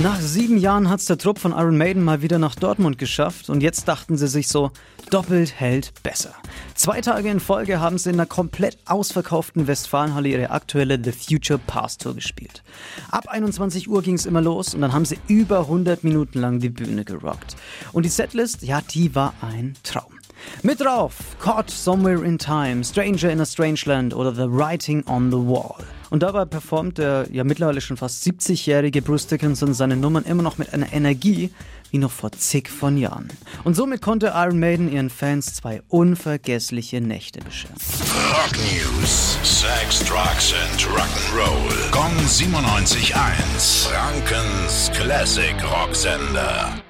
Nach sieben Jahren hat's der Trupp von Iron Maiden mal wieder nach Dortmund geschafft und jetzt dachten sie sich so, doppelt hält besser. Zwei Tage in Folge haben sie in einer komplett ausverkauften Westfalenhalle ihre aktuelle The Future Past Tour gespielt. Ab 21 Uhr ging's immer los und dann haben sie über 100 Minuten lang die Bühne gerockt. Und die Setlist, ja, die war ein Traum. Mit drauf, Caught Somewhere in Time, Stranger in a Strange Land oder The Writing on the Wall. Und dabei performt der ja mittlerweile schon fast 70-jährige Bruce Dickinson seine Nummern immer noch mit einer Energie wie noch vor zig von Jahren. Und somit konnte Iron Maiden ihren Fans zwei unvergessliche Nächte bescheren. Rock News. Sex, Drugs and Rock'n'Roll. Kong 97.1. Frankens Classic Rocksender.